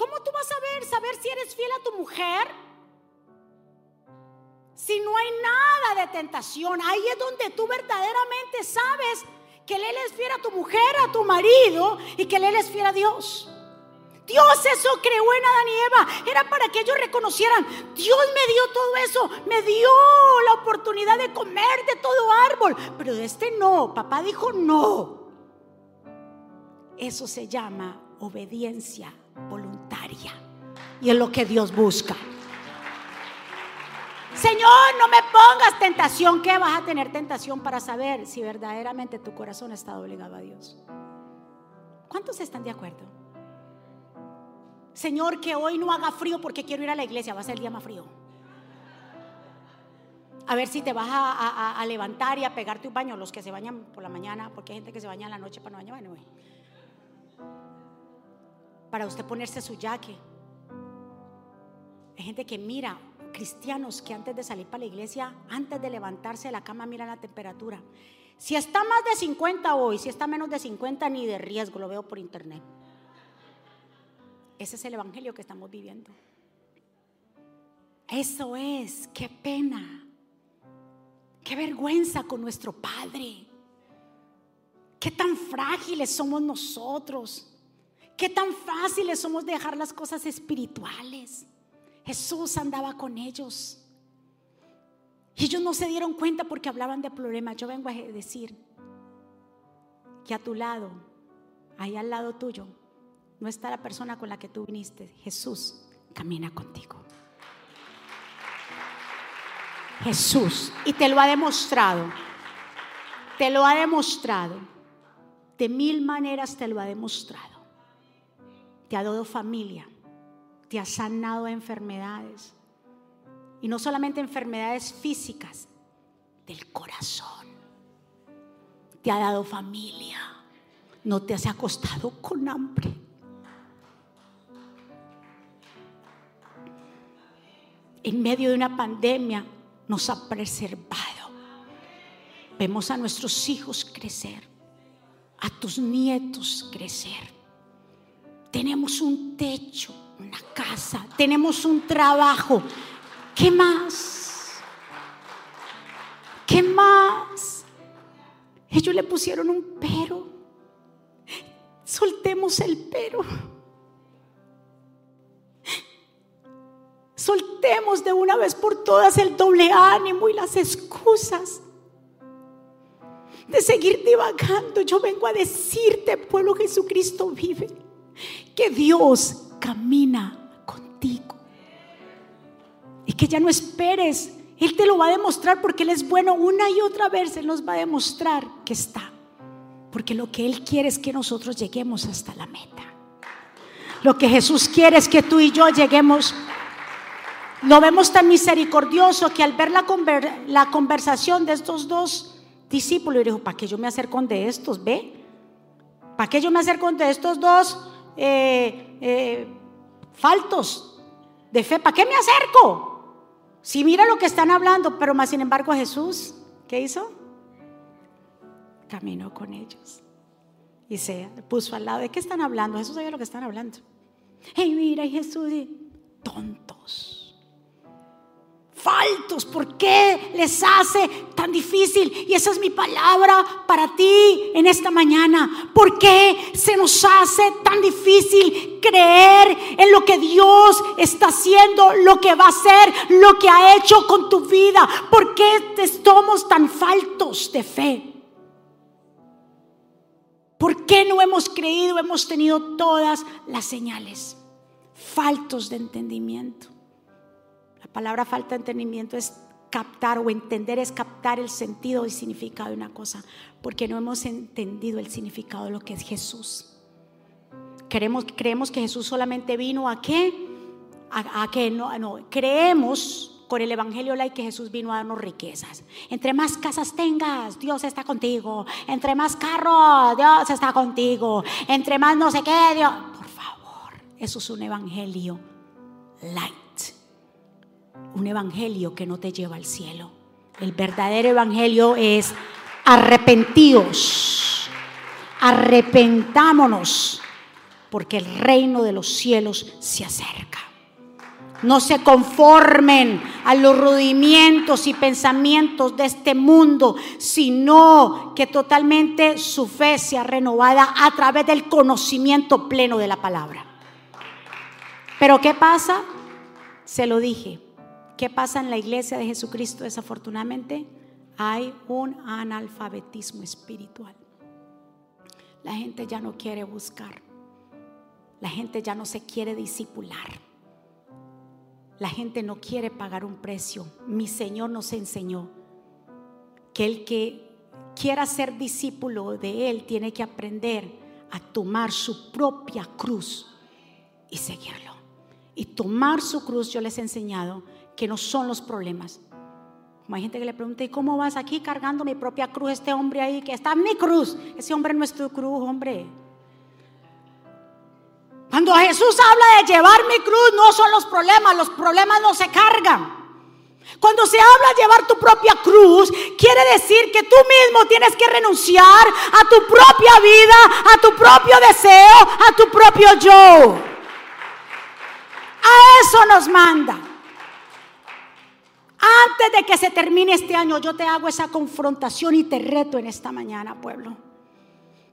S1: ¿Cómo tú vas a ver, saber si eres fiel a tu mujer? Si no hay nada de tentación, ahí es donde tú verdaderamente sabes que Él es fiel a tu mujer, a tu marido y que Él es fiel a Dios. Dios eso creó en Adán y Eva. Era para que ellos reconocieran, Dios me dio todo eso, me dio la oportunidad de comer de todo árbol, pero de este no, papá dijo no. Eso se llama obediencia voluntaria. Y es lo que Dios busca. Señor, no me pongas tentación. ¿Qué vas a tener tentación para saber si verdaderamente tu corazón está obligado a Dios? ¿Cuántos están de acuerdo? Señor, que hoy no haga frío porque quiero ir a la iglesia. Va a ser el día más frío. A ver si te vas a, levantar y a pegarte un baño. Los que se bañan por la mañana, porque hay gente que se baña en la noche para no bañar. Bueno, para usted ponerse su yaque. Hay gente que mira, cristianos que antes de salir para la iglesia, antes de levantarse de la cama, miran la temperatura. Si está más de 50 hoy, si está menos de 50, ni de riesgo, lo veo por internet. Ese es el evangelio que estamos viviendo. Eso es, qué pena, qué vergüenza con nuestro Padre. Qué tan frágiles somos nosotros. Qué tan fáciles somos de dejar las cosas espirituales. Jesús andaba con ellos. Y ellos no se dieron cuenta porque hablaban de problemas. Yo vengo a decir que a tu lado, ahí al lado tuyo, no está la persona con la que tú viniste. Jesús camina contigo. Jesús. Y te lo ha demostrado. Te lo ha demostrado. De mil maneras te lo ha demostrado. Te ha dado familia te ha sanado enfermedades. Y no solamente enfermedades físicas, del corazón. Te ha dado familia. No te has acostado con hambre. En medio de una pandemia nos ha preservado. Vemos a nuestros hijos crecer, a tus nietos crecer. Tenemos un techo una casa, tenemos un trabajo. ¿Qué más? ¿Qué más? Ellos le pusieron un pero. Soltemos el pero. Soltemos de una vez por todas el doble ánimo y las excusas de seguir divagando. Yo vengo a decirte, pueblo Jesucristo vive, que Dios camina contigo. Y que ya no esperes. Él te lo va a demostrar porque Él es bueno una y otra vez. Él nos va a demostrar que está. Porque lo que Él quiere es que nosotros lleguemos hasta la meta. Lo que Jesús quiere es que tú y yo lleguemos. Lo vemos tan misericordioso que al ver la, la conversación de estos dos discípulos, dijo, ¿para qué yo me acerco de estos? ¿Ve? ¿Para qué yo me acerco de estos dos? Eh, eh, faltos de fe. ¿Para qué me acerco? Si mira lo que están hablando, pero más sin embargo Jesús, ¿qué hizo? Caminó con ellos y se puso al lado. ¿De qué están hablando? Jesús sabía lo que están hablando. Hey, mira, Jesús, tontos faltos? ¿Por qué les hace tan difícil? Y esa es mi palabra para ti en esta mañana. ¿Por qué se nos hace tan difícil creer en lo que Dios está haciendo, lo que va a hacer, lo que ha hecho con tu vida? ¿Por qué estamos tan faltos de fe? ¿Por qué no hemos creído? Hemos tenido todas las señales. Faltos de entendimiento palabra falta de entendimiento es captar o entender es captar el sentido y significado de una cosa, porque no hemos entendido el significado de lo que es Jesús. Queremos, creemos que Jesús solamente vino a qué? A, que no, no, creemos con el Evangelio like que Jesús vino a darnos riquezas. Entre más casas tengas, Dios está contigo. Entre más carros, Dios está contigo. Entre más no sé qué, Dios. Por favor, eso es un Evangelio light un evangelio que no te lleva al cielo. El verdadero evangelio es arrepentidos, arrepentámonos, porque el reino de los cielos se acerca. No se conformen a los rudimientos y pensamientos de este mundo, sino que totalmente su fe sea renovada a través del conocimiento pleno de la palabra. Pero ¿qué pasa? Se lo dije, ¿Qué pasa en la iglesia de Jesucristo? Desafortunadamente, hay un analfabetismo espiritual. La gente ya no quiere buscar. La gente ya no se quiere disipular. la gente no quiere pagar un precio. Mi Señor nos enseñó que el que quiera ser discípulo de Él tiene que aprender a tomar su propia cruz y seguirlo. Y tomar su cruz, yo les he enseñado que no son los problemas. Como hay gente que le pregunta, ¿y cómo vas aquí cargando mi propia cruz? Este hombre ahí que está en mi cruz. Ese hombre no es tu cruz, hombre. Cuando Jesús habla de llevar mi cruz, no son los problemas, los problemas no se cargan. Cuando se habla de llevar tu propia cruz, quiere decir que tú mismo tienes que renunciar a tu propia vida, a tu propio deseo, a tu propio yo. A eso nos manda. Antes de que se termine este año, yo te hago esa confrontación y te reto en esta mañana, pueblo,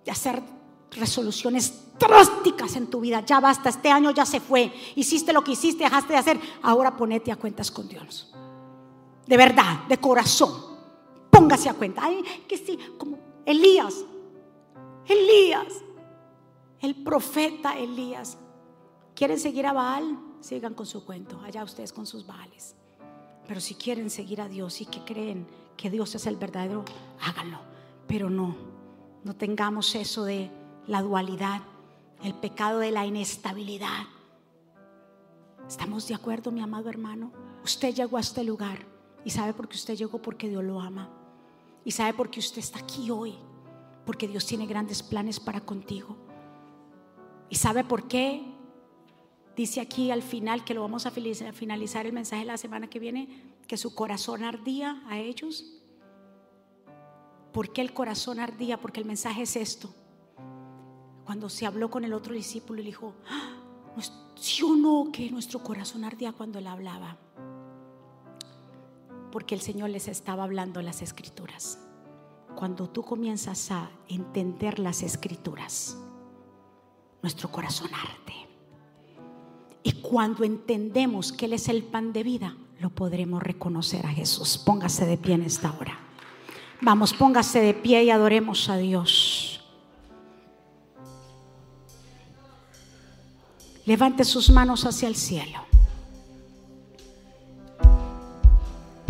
S1: de hacer resoluciones drásticas en tu vida. Ya basta, este año ya se fue. Hiciste lo que hiciste, dejaste de hacer. Ahora ponete a cuentas con Dios. De verdad, de corazón. Póngase a cuenta. Ay, que sí, como Elías. Elías. El profeta Elías. ¿Quieren seguir a Baal? Sigan con su cuento. Allá ustedes con sus Baales. Pero si quieren seguir a Dios y que creen que Dios es el verdadero, háganlo. Pero no, no tengamos eso de la dualidad, el pecado de la inestabilidad. ¿Estamos de acuerdo, mi amado hermano? Usted llegó a este lugar y sabe por qué usted llegó porque Dios lo ama. Y sabe por qué usted está aquí hoy, porque Dios tiene grandes planes para contigo. Y sabe por qué dice aquí al final que lo vamos a finalizar el mensaje la semana que viene, que su corazón ardía a ellos. ¿Por qué el corazón ardía? Porque el mensaje es esto cuando se habló con el otro discípulo, le dijo, ¿sí o no que nuestro corazón ardía cuando él hablaba? Porque el Señor les estaba hablando las escrituras. Cuando tú comienzas a entender las escrituras, nuestro corazón arde. Y cuando entendemos que Él es el pan de vida, lo podremos reconocer a Jesús. Póngase de pie en esta hora. Vamos, póngase de pie y adoremos a Dios. Levante sus manos hacia el cielo.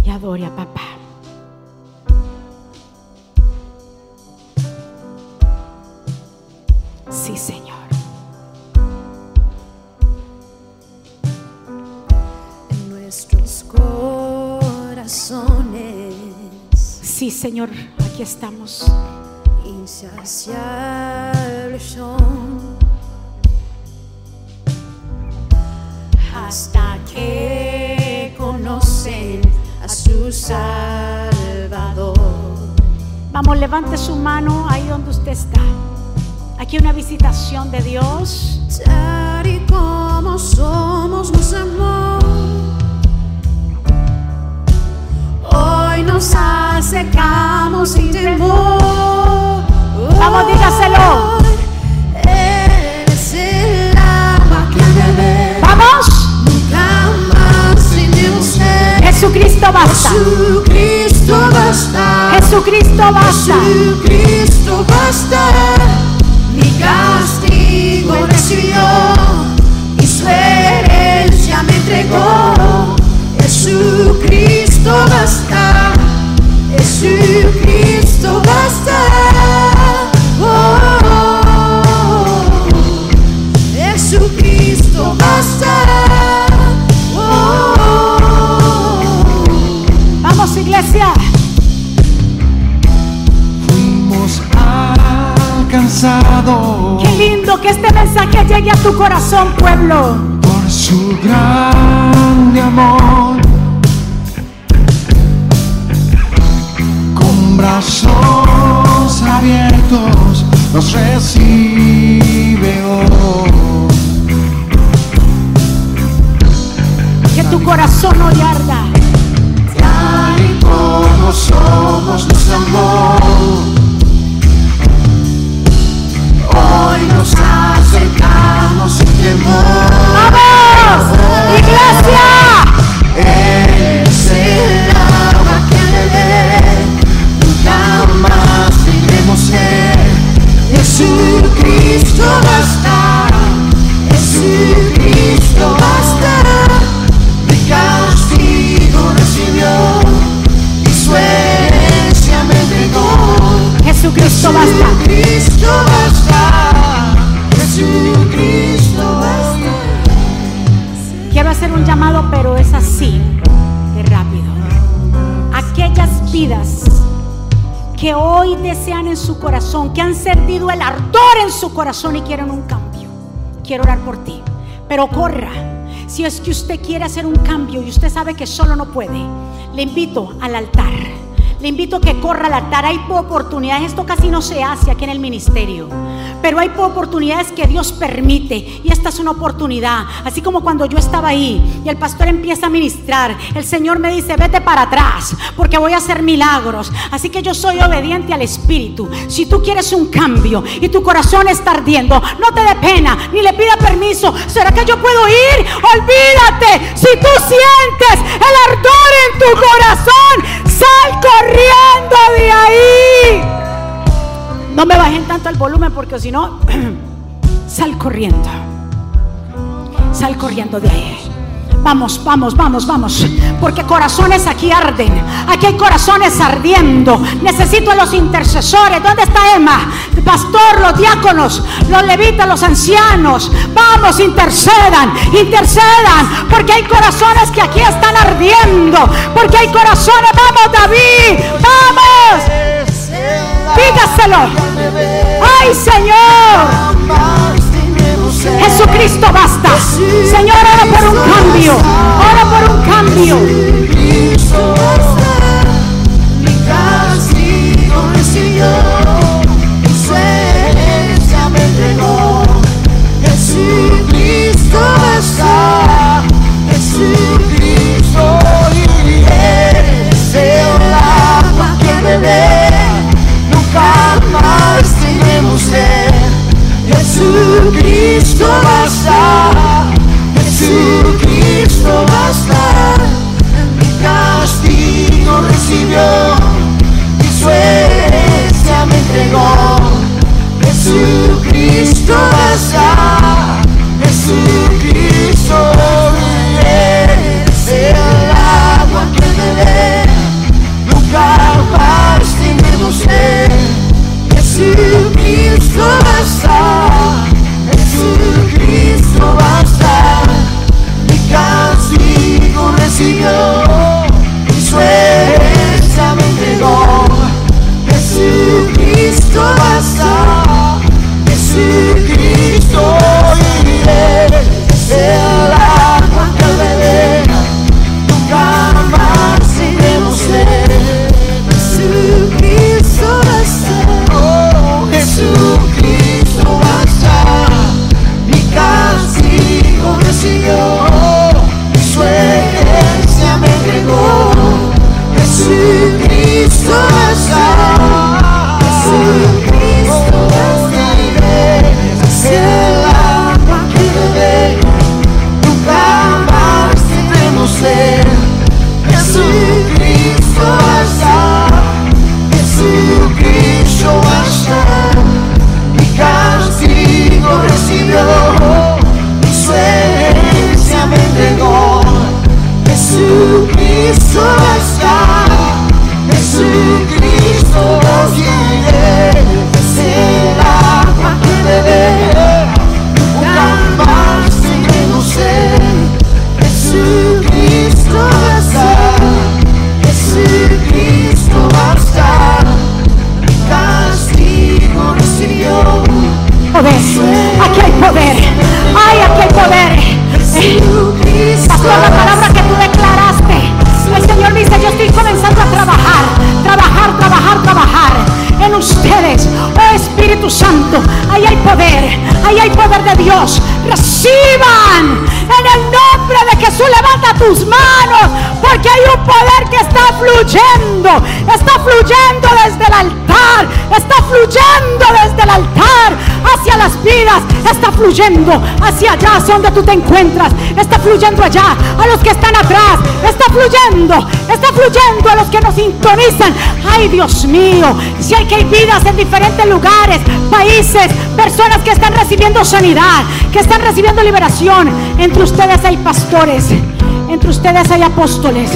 S1: Y adore a papá. Sí, Señor, aquí estamos.
S2: Insaciable son hasta que conocen a su Salvador.
S1: Vamos, levante su mano ahí donde usted está. Aquí una visitación de Dios.
S2: Tal y como somos, nos amó. Hoy nos acercamos sin temor.
S1: Vamos, dígaselo.
S2: Eres el agua que ve.
S1: Vamos. Jesucristo basta.
S2: Jesucristo basta.
S1: Jesucristo basta.
S2: Jesucristo basta. Mi castigo recibió y su herencia me entregó. Jesucristo basta. Jesucristo basta. Oh, oh, oh. Jesucristo basta.
S1: iglesia.
S3: Fuimos alcanzados.
S1: Qué lindo que este mensaje llegue a tu corazón, pueblo.
S3: Por su grande amor. Brazos abiertos nos recibe hoy.
S1: Que tu corazón hoy arda
S3: como somos nos amó. Hoy nos acercamos sin temor.
S1: ¡Vamos! ¡Iglesia! peace to the en su corazón, que han sentido el ardor en su corazón y quieren un cambio. Quiero orar por ti, pero corra. Si es que usted quiere hacer un cambio y usted sabe que solo no puede, le invito al altar. Le invito a que corra al altar. Hay oportunidades. Esto casi no se hace aquí en el ministerio. Pero hay oportunidades que Dios permite. Y esta es una oportunidad. Así como cuando yo estaba ahí y el pastor empieza a ministrar. El Señor me dice, vete para atrás. Porque voy a hacer milagros. Así que yo soy obediente al Espíritu. Si tú quieres un cambio y tu corazón está ardiendo, no te dé pena. Ni le pida permiso. ¿Será que yo puedo ir? Olvídate. Si tú sientes el ardor en tu corazón, sal corriendo de ahí. No me bajen tanto el volumen porque si no, (clears throat) sal corriendo. Sal corriendo de ahí. Vamos, vamos, vamos, vamos. Porque corazones aquí arden. Aquí hay corazones ardiendo. Necesito a los intercesores. ¿Dónde está Emma? El pastor, los diáconos, los levitas, los ancianos. Vamos, intercedan, intercedan. Porque hay corazones que aquí están ardiendo. Porque hay corazones. Vamos, David. Vamos. Dígaselo. Ay, Señor. Jesucristo basta. Señor, ora por un cambio. Fluyendo hacia allá, hacia donde tú te encuentras, está fluyendo allá, a los que están atrás, está fluyendo, está fluyendo a los que nos sintonizan. Ay, Dios mío, si hay que hay vidas en diferentes lugares, países, personas que están recibiendo sanidad, que están recibiendo liberación. Entre ustedes hay pastores, entre ustedes hay apóstoles.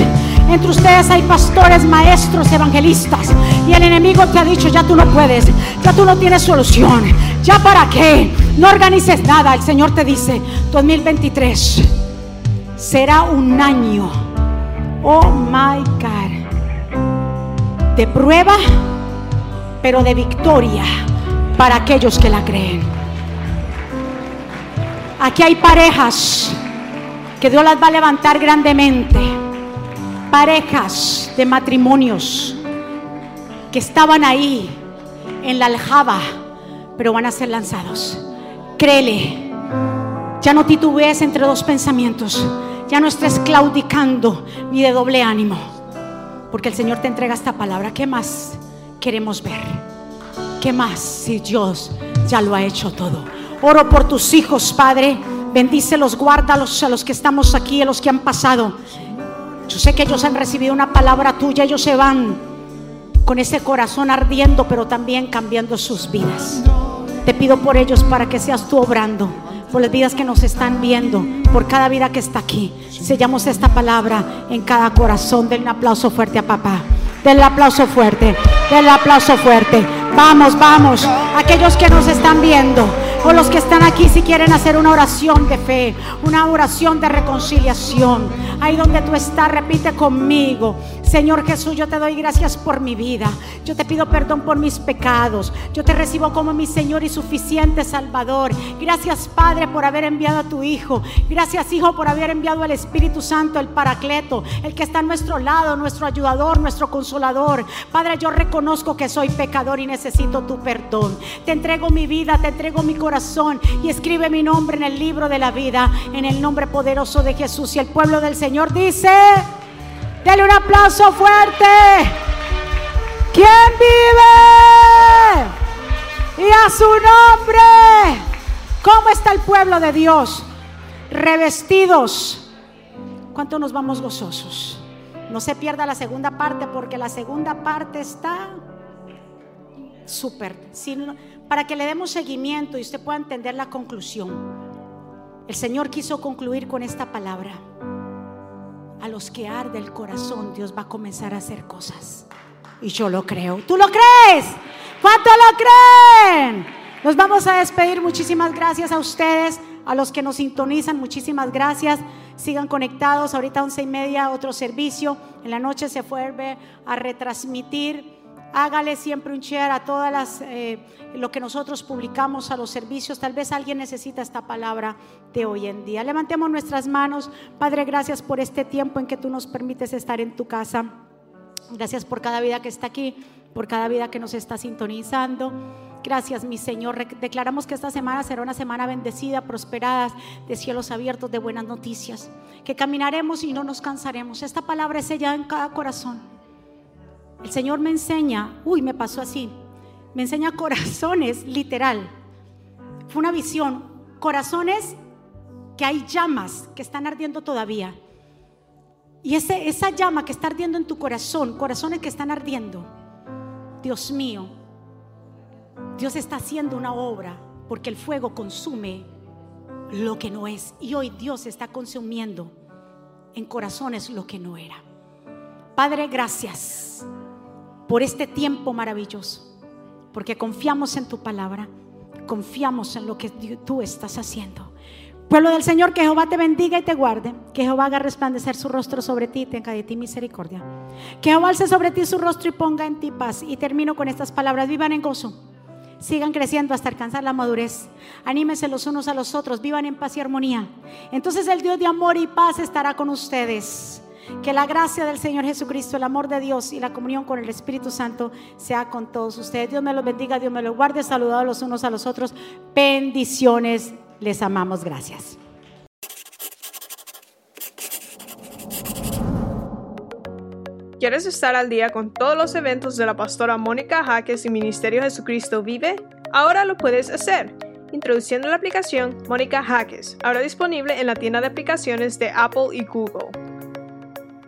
S1: Entre ustedes hay pastores, maestros, evangelistas. Y el enemigo te ha dicho, ya tú no puedes, ya tú no tienes solución. ¿Ya para qué? No organices nada. El Señor te dice, 2023 será un año. Oh my God. de prueba, pero de victoria para aquellos que la creen. Aquí hay parejas que Dios las va a levantar grandemente. Parejas de matrimonios que estaban ahí en la aljaba, pero van a ser lanzados. Créele, ya no titubees entre dos pensamientos, ya no estés claudicando ni de doble ánimo, porque el Señor te entrega esta palabra. ¿Qué más queremos ver? ¿Qué más si Dios ya lo ha hecho todo? Oro por tus hijos, Padre. Bendícelos, guárdalos a los que estamos aquí, a los que han pasado. Yo sé que ellos han recibido una palabra tuya, ellos se van con ese corazón ardiendo, pero también cambiando sus vidas. Te pido por ellos para que seas tú obrando, por las vidas que nos están viendo, por cada vida que está aquí. Sellamos esta palabra en cada corazón. Denle un aplauso fuerte a papá. Denle aplauso fuerte. Denle aplauso fuerte. Vamos, vamos. Aquellos que nos están viendo o los que están aquí si quieren hacer una oración de fe, una oración de reconciliación. Ahí donde tú estás, repite conmigo. Señor Jesús, yo te doy gracias por mi vida. Yo te pido perdón por mis pecados. Yo te recibo como mi Señor y suficiente Salvador. Gracias Padre por haber enviado a tu Hijo. Gracias Hijo por haber enviado al Espíritu Santo, el Paracleto, el que está a nuestro lado, nuestro ayudador, nuestro consolador. Padre, yo reconozco que soy pecador y necesito tu perdón. Te entrego mi vida, te entrego mi corazón y escribe mi nombre en el libro de la vida, en el nombre poderoso de Jesús. Y el pueblo del Señor dice... Dale un aplauso fuerte. ¿Quién vive? Y a su nombre. ¿Cómo está el pueblo de Dios? Revestidos. ¿Cuánto nos vamos gozosos? No se pierda la segunda parte porque la segunda parte está súper. Para que le demos seguimiento y usted pueda entender la conclusión. El Señor quiso concluir con esta palabra a los que arde el corazón, Dios va a comenzar a hacer cosas. Y yo lo creo. ¿Tú lo crees? ¿Cuánto lo creen? Nos vamos a despedir. Muchísimas gracias a ustedes, a los que nos sintonizan. Muchísimas gracias. Sigan conectados. Ahorita once y media otro servicio. En la noche se vuelve a retransmitir hágale siempre un share a todas las eh, lo que nosotros publicamos a los servicios. Tal vez alguien necesita esta palabra de hoy en día. Levantemos nuestras manos. Padre, gracias por este tiempo en que tú nos permites estar en tu casa. Gracias por cada vida que está aquí, por cada vida que nos está sintonizando. Gracias, mi Señor. Declaramos que esta semana será una semana bendecida, prosperada, de cielos abiertos, de buenas noticias. Que caminaremos y no nos cansaremos. Esta palabra es sellada en cada corazón el Señor me enseña, uy, me pasó así, me enseña (laughs) corazones, literal. Fue una visión, corazones que hay llamas que están ardiendo todavía. Y ese, esa llama que está ardiendo en tu corazón, corazones que están ardiendo, Dios mío, Dios está haciendo una obra porque el fuego consume lo que no es. Y hoy Dios está consumiendo en corazones lo que no era. Padre, gracias por este tiempo maravilloso, porque confiamos en tu palabra, confiamos en lo que tú estás haciendo. Pueblo del Señor, que Jehová te bendiga y te guarde, que Jehová haga resplandecer su rostro sobre ti y tenga de ti misericordia. Que Jehová alce sobre ti su rostro y ponga en ti paz. Y termino con estas palabras, vivan en gozo. Sigan creciendo hasta alcanzar la madurez. Anímense los unos a los otros. Vivan en paz y armonía. Entonces el Dios de amor y paz estará con ustedes. Que la gracia del Señor Jesucristo, el amor de Dios y la comunión con el Espíritu Santo sea con todos ustedes. Dios me los bendiga, Dios me los guarde. Saludados los unos a los otros. Bendiciones. Les amamos. Gracias.
S4: ¿Quieres estar al día con todos los eventos de la pastora Mónica Jaques y Ministerio Jesucristo Vive? Ahora lo puedes hacer introduciendo la aplicación Mónica Jaques, ahora disponible en la tienda de aplicaciones de Apple y Google.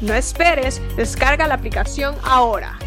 S4: No esperes, descarga la aplicación ahora.